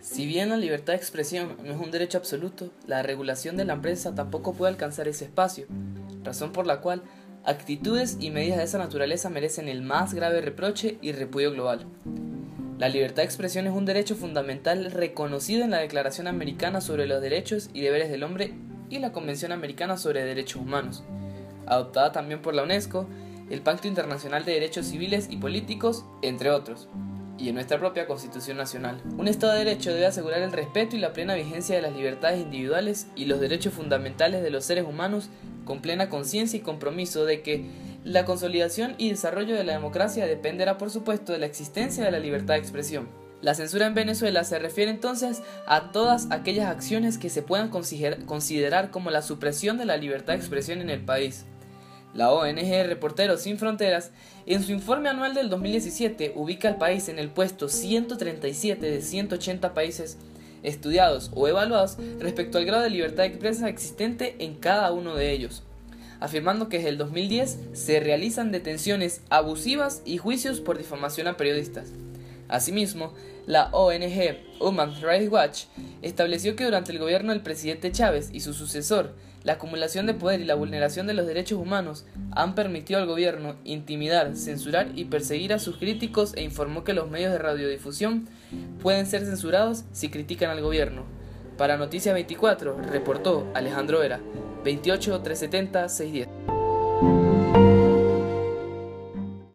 Si bien la libertad de expresión no es un derecho absoluto, la regulación de la empresa tampoco puede alcanzar ese espacio, razón por la cual actitudes y medidas de esa naturaleza merecen el más grave reproche y repudio global. La libertad de expresión es un derecho fundamental reconocido en la Declaración Americana sobre los Derechos y Deberes del Hombre y la Convención Americana sobre Derechos Humanos, adoptada también por la UNESCO, el Pacto Internacional de Derechos Civiles y Políticos, entre otros y en nuestra propia Constitución Nacional. Un Estado de Derecho debe asegurar el respeto y la plena vigencia de las libertades individuales y los derechos fundamentales de los seres humanos con plena conciencia y compromiso de que la consolidación y desarrollo de la democracia dependerá por supuesto de la existencia de la libertad de expresión. La censura en Venezuela se refiere entonces a todas aquellas acciones que se puedan considerar como la supresión de la libertad de expresión en el país. La ONG Reporteros Sin Fronteras, en su informe anual del 2017, ubica al país en el puesto 137 de 180 países estudiados o evaluados respecto al grado de libertad de expresión existente en cada uno de ellos, afirmando que desde el 2010 se realizan detenciones abusivas y juicios por difamación a periodistas. Asimismo, la ONG Human Rights Watch estableció que durante el gobierno del presidente Chávez y su sucesor, la acumulación de poder y la vulneración de los derechos humanos han permitido al gobierno intimidar, censurar y perseguir a sus críticos e informó que los medios de radiodifusión pueden ser censurados si critican al gobierno. Para Noticias 24, reportó Alejandro Vera, 28 370 610.